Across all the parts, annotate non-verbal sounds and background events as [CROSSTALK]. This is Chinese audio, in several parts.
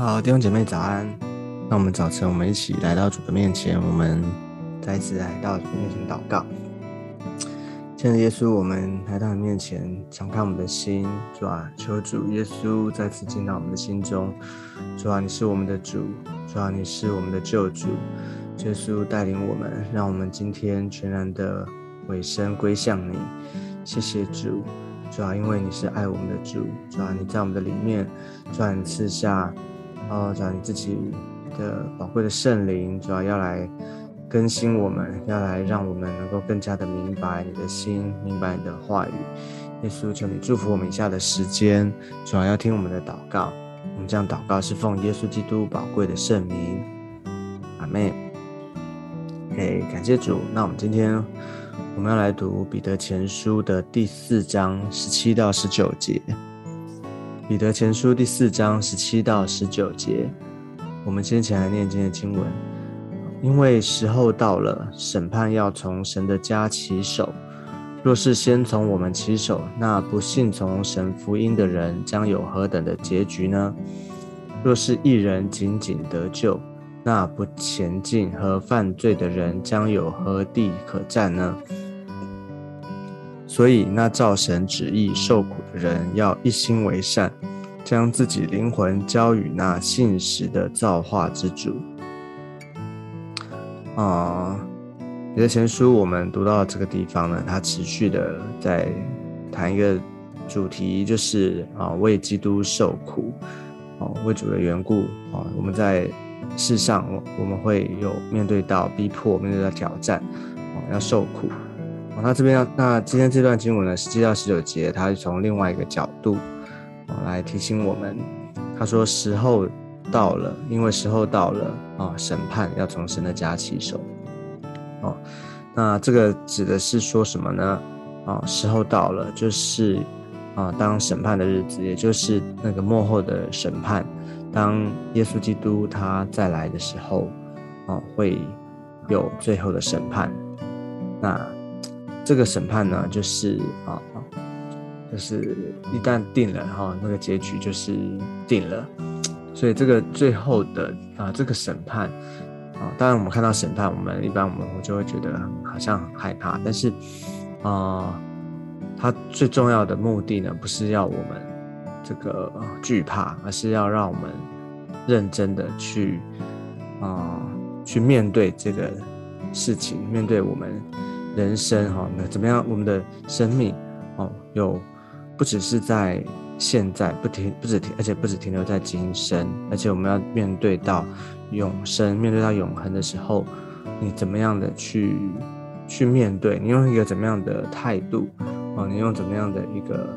好，弟兄姐妹早安。那我们早晨，我们一起来到主的面前，我们再次来到主面前祷告。亲爱的耶稣，我们来到你面前，敞开我们的心，主啊，求主耶稣再次进到我们的心中。主啊，你是我们的主，主啊，你是我们的救主。耶稣带领我们，让我们今天全然的委身归向你。谢谢主，主啊，因为你是爱我们的主，主啊，你在我们的里面，主啊，你赐下。哦，主你自己的宝贵的圣灵，主要要来更新我们，要来让我们能够更加的明白你的心，明白你的话语。耶稣，求你祝福我们以下的时间，主要要听我们的祷告。我们这样祷告是奉耶稣基督宝贵的圣名，阿门。OK，感谢主。那我们今天我们要来读彼得前书的第四章十七到十九节。彼得前书第四章十七到十九节，我们先前来念今天的经文。因为时候到了，审判要从神的家起手。若是先从我们起手，那不信从神福音的人将有何等的结局呢？若是一人仅仅得救，那不前进和犯罪的人将有何地可占呢？所以，那照神旨意受苦的人，要一心为善，将自己灵魂交与那信实的造化之主。啊，彼得前书我们读到这个地方呢，它持续的在谈一个主题，就是啊，为基督受苦，哦，为主的缘故啊，我们在世上，我我们会有面对到逼迫，面对到挑战，哦，要受苦。哦那这边要，那今天这段经文呢，是七到十九节，它是从另外一个角度哦来提醒我们。他说：“时候到了，因为时候到了啊，审判要从神的家起手。”哦，那这个指的是说什么呢？啊，时候到了，就是啊，当审判的日子，也就是那个幕后的审判，当耶稣基督他再来的时候，啊，会有最后的审判。那这个审判呢，就是啊，就是一旦定了哈，那个结局就是定了。所以这个最后的啊，这个审判啊，当然我们看到审判，我们一般我们我就会觉得好像很害怕。但是啊，它最重要的目的呢，不是要我们这个惧怕，而是要让我们认真的去啊，去面对这个事情，面对我们。人生哈，那怎么样？我们的生命哦，有不只是在现在不停，不止停，而且不止停留在今生，而且我们要面对到永生，面对到永恒的时候，你怎么样的去去面对？你用一个怎么样的态度哦？你用怎么样的一个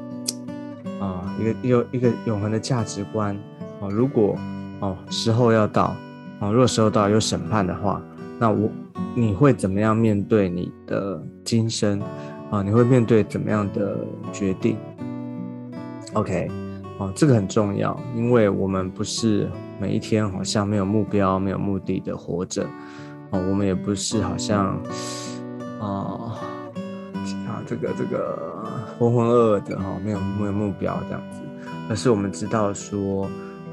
啊，一个有一个永恒的价值观哦？如果哦时候要到哦，如果时候到有审判的话，那我。你会怎么样面对你的今生啊？你会面对怎么样的决定？OK，哦，这个很重要，因为我们不是每一天好像没有目标、没有目的的活着哦，我们也不是好像啊啊这个这个浑浑噩噩的哈，没有没有目标这样子，而是我们知道说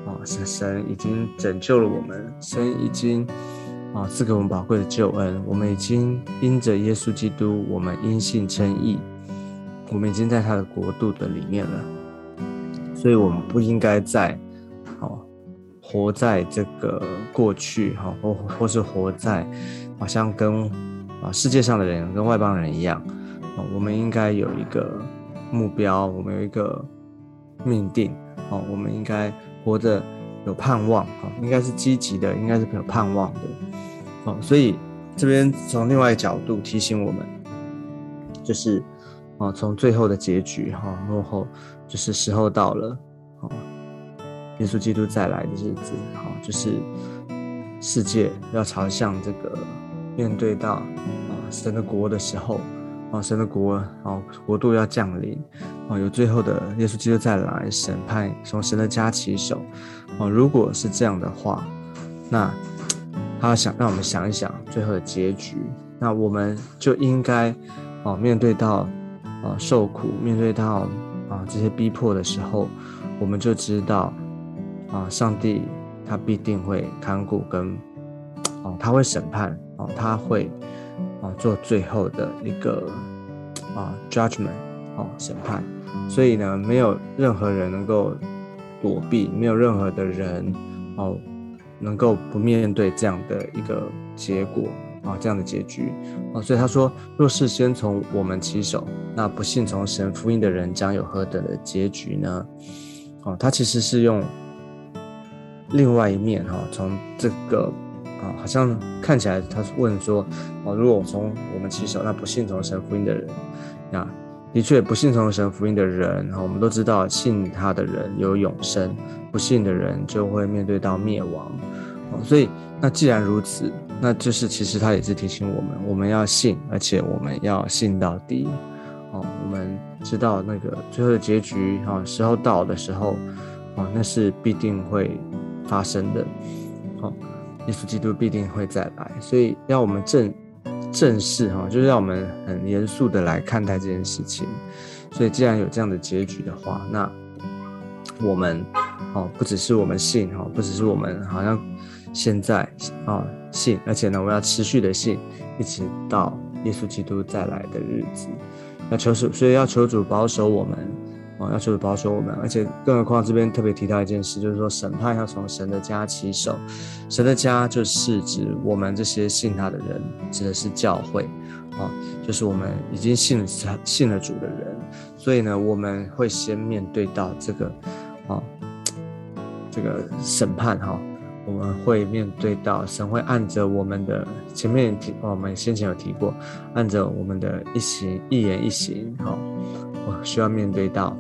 啊，神神已经拯救了我们，神已经。啊，赐给我们宝贵的救恩，我们已经因着耶稣基督，我们因信称义，我们已经在他的国度的里面了，所以我们不应该在，哦，活在这个过去，哈，或或是活在，好像跟啊世界上的人跟外邦人一样，哦，我们应该有一个目标，我们有一个命定，哦，我们应该活着。有盼望啊，应该是积极的，应该是有盼望的，哦，所以这边从另外一个角度提醒我们，就是啊，从最后的结局哈，幕后就是时候到了，哦，耶稣基督再来的日子，哈，就是世界要朝向这个面对到啊神的国的时候。啊，神的国，啊，国度要降临，啊，有最后的耶稣基督再来审判，从神的家起手，啊，如果是这样的话，那他想让我们想一想最后的结局，那我们就应该，啊，面对到，啊，受苦，面对到，啊，这些逼迫的时候，我们就知道，啊，上帝他必定会看顾跟哦，他会审判哦，他会啊做最后的一个啊 judgment 哦审判，所以呢，没有任何人能够躲避，没有任何的人哦能够不面对这样的一个结果啊这样的结局啊，所以他说，若是先从我们起手，那不信从神福音的人将有何等的结局呢？哦，他其实是用另外一面哈，从这个。啊，好像看起来他问说，哦，如果从我们起手，那不信从神福音的人，啊，的确不信从神福音的人，哈我们都知道信他的人有永生，不信的人就会面对到灭亡。哦，所以那既然如此，那就是其实他也是提醒我们，我们要信，而且我们要信到底。哦，我们知道那个最后的结局，哈，时候到的时候，哦，那是必定会发生的。好。耶稣基督必定会再来，所以要我们正正视哈，就是让我们很严肃的来看待这件事情。所以既然有这样的结局的话，那我们哦，不只是我们信哈，不只是我们好像现在啊信，而且呢，我们要持续的信，一直到耶稣基督再来的日子。要求主，所以要求主保守我们。啊，要求保守我们，而且更何况这边特别提到一件事，就是说审判要从神的家起手，神的家就是指我们这些信他的人，指的是教会，啊，就是我们已经信了信了主的人，所以呢，我们会先面对到这个，啊，这个审判哈，我们会面对到神会按着我们的前面提，我们先前有提过，按着我们的一行一言一行，哈，我需要面对到。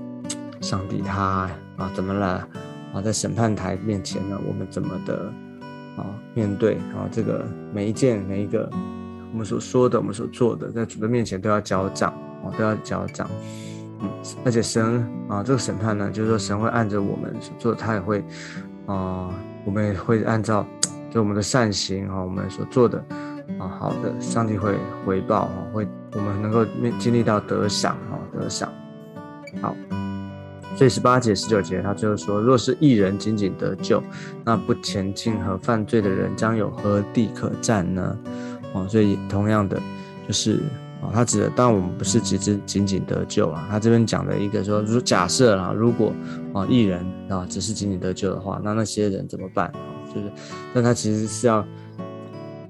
上帝他啊怎么了啊？在审判台面前呢，我们怎么的啊面对啊这个每一件每一个我们所说的我们所做的，在主的面前都要交账啊，都要交账。嗯，而且神啊这个审判呢，就是说神会按着我们所做，他也会啊，我们也会按照 [TSK] 就我们的善行啊，我们所做的啊好的，上帝会回报啊，会我们能够面经历到得赏啊，得赏好。所以十八节、十九节，他最后说：“若是一人仅仅得救，那不前进和犯罪的人将有何地可占呢？”哦，所以同样的，就是啊，他指的，当然我们不是只只仅仅得救啊。他这边讲的一个说，如假设啊，如果啊一人啊只是仅仅得救的话，那那些人怎么办？就是，但他其实是要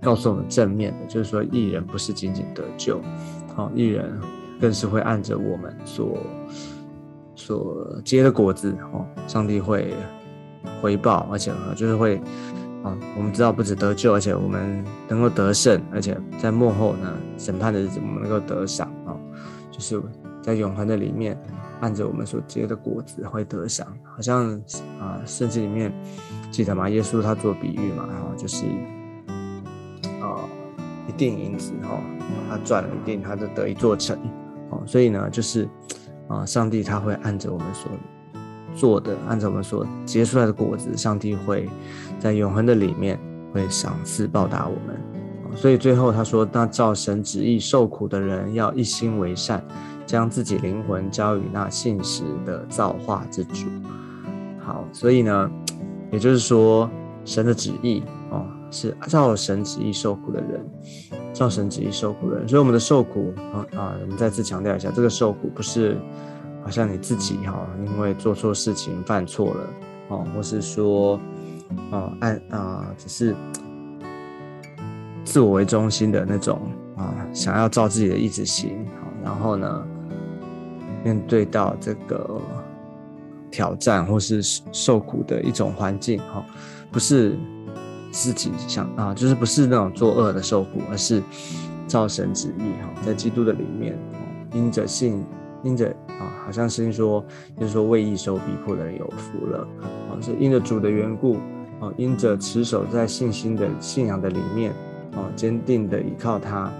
告诉我们正面的，就是说一人不是仅仅得救，好，一人更是会按着我们所。所结的果子哦，上帝会回报，而且就是会啊，我们知道不止得救，而且我们能够得胜，而且在幕后呢审判的日子，我们能够得赏啊，就是在永恒的里面，按着我们所结的果子会得赏。好像啊，圣经里面记得吗？耶稣他做比喻嘛，然后就是啊，一定银子哈，他赚了一定，他就得一座城哦，所以呢，就是。啊，上帝他会按着我们所做的，按照我们所结出来的果子，上帝会在永恒的里面会赏赐报答我们。所以最后他说：“那照神旨意受苦的人，要一心为善，将自己灵魂交与那信实的造化之主。”好，所以呢，也就是说，神的旨意哦，是照神旨意受苦的人。造神旨意受苦的人，所以我们的受苦啊啊，我们再次强调一下，这个受苦不是好像你自己哈，因为做错事情犯错了哦，或是说啊按啊只是自我为中心的那种啊，想要照自己的意志行，然后呢面对到这个挑战或是受苦的一种环境哈，不是。自己想啊，就是不是那种作恶的受苦，而是照神旨意哈，在基督的里面，因着信，因着啊，好像是说，就是说为义受逼迫的人有福了啊，是因着主的缘故啊，因着持守在信心的信仰的里面啊，坚定的依靠他，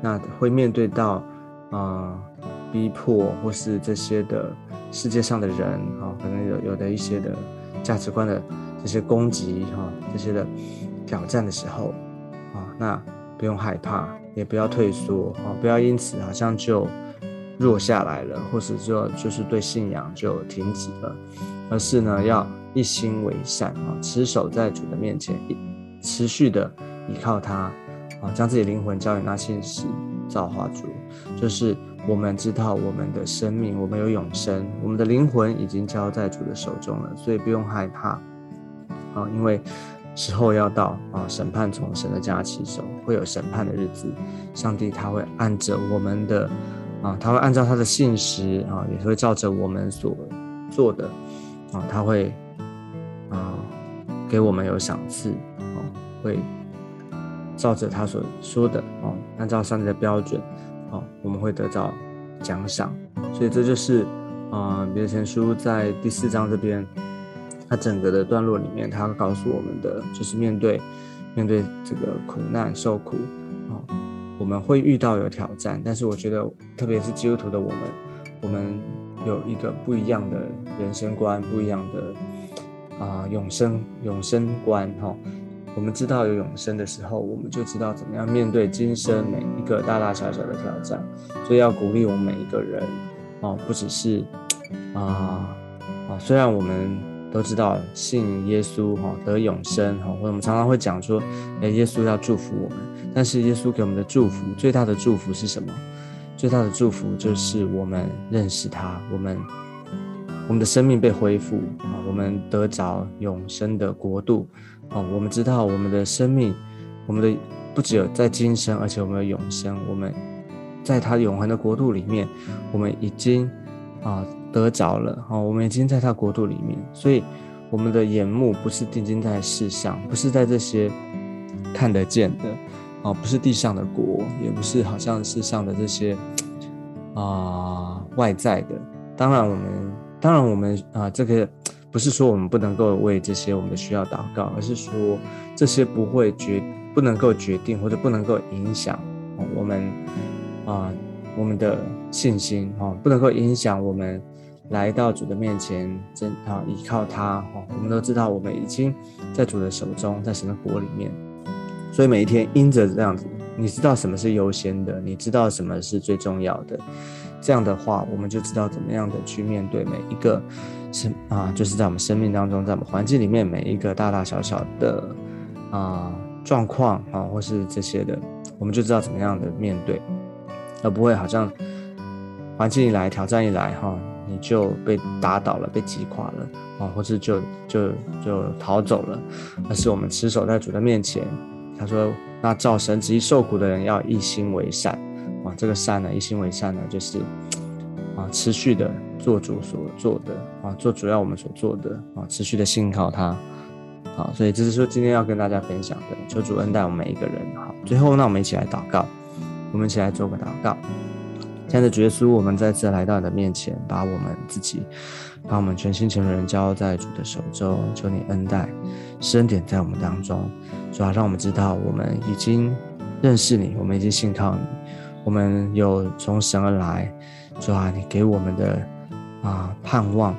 那会面对到啊逼迫或是这些的世界上的人啊，可能有有的一些的价值观的。这些攻击哈，这些的挑战的时候啊，那不用害怕，也不要退缩啊，不要因此好像就弱下来了，或是说就是对信仰就停止了，而是呢要一心为善啊，持守在主的面前，持续的依靠他啊，将自己灵魂交给那信使造化主，就是我们知道我们的生命，我们有永生，我们的灵魂已经交在主的手中了，所以不用害怕啊，因为时候要到啊，审判从神的家起手，会有审判的日子，上帝他会按着我们的啊，他会按照他的信实啊，也会照着我们所做的啊，他会。啊，给我们有赏赐啊，会照着他所说的啊，按照上帝的标准啊，我们会得到奖赏。所以这就是啊，别前书在第四章这边，它整个的段落里面，它告诉我们的就是面对面对这个苦难受苦啊，我们会遇到有挑战，但是我觉得特别是基督徒的我们，我们有一个不一样的人生观，不一样的。啊，永生永生观哈，我们知道有永生的时候，我们就知道怎么样面对今生每一个大大小小的挑战。所以要鼓励我们每一个人哦，不只是啊啊，虽然我们都知道信耶稣哈得永生哈，我们常常会讲说，哎，耶稣要祝福我们，但是耶稣给我们的祝福最大的祝福是什么？最大的祝福就是我们认识他，我们。我们的生命被恢复啊，我们得着永生的国度啊，我们知道我们的生命，我们的不只有在今生，而且我们的永生，我们在他永恒的国度里面，我们已经啊得着了啊，我们已经在他国度里面，所以我们的眼目不是定睛在世上，不是在这些看得见的啊，不是地上的国，也不是好像世上的这些啊外在的，当然我们。当然，我们啊，这个不是说我们不能够为这些我们的需要祷告，而是说这些不会决不能够决定或者不能够影响我们啊我们的信心哈，不能够影响我们来到主的面前真啊依靠他哈。我们都知道，我们已经在主的手中，在神的国里面，所以每一天因着这样子，你知道什么是优先的，你知道什么是最重要的。这样的话，我们就知道怎么样的去面对每一个生啊，就是在我们生命当中，在我们环境里面每一个大大小小的啊状况啊，或是这些的，我们就知道怎么样的面对，而不会好像环境一来，挑战一来哈，你就被打倒了，被击垮了啊，或是就就就逃走了，而是我们持守在主的面前。他说：“那照神旨意受苦的人，要一心为善。”啊，这个善呢，一心为善呢，就是啊，持续的做主所做的啊，做主要我们所做的啊，持续的信靠他。好，所以这是说今天要跟大家分享的，求主恩待我们每一个人。好，最后那我们一起来祷告，我们一起来做个祷告。亲爱的主耶稣，我们再次来到你的面前，把我们自己，把我们全心全人交在主的手中，求你恩待，恩典在我们当中，主要让我们知道我们已经认识你，我们已经信靠你。我们有从神而来，主啊，你给我们的啊盼望，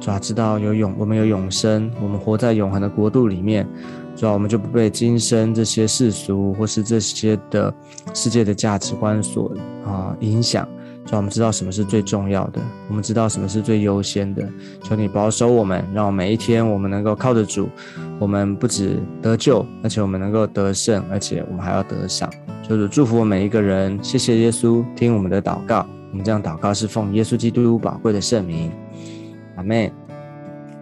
主啊，知道有永，我们有永生，我们活在永恒的国度里面，主啊，我们就不被今生这些世俗或是这些的世界的价值观所啊影响，主啊，我们知道什么是最重要的，我们知道什么是最优先的，求你保守我们，让我每一天我们能够靠得住，我们不止得救，而且我们能够得胜，而且我们还要得赏。就是祝福我们每一个人，谢谢耶稣听我们的祷告。我们这样祷告是奉耶稣基督宝贵的圣名，阿妹。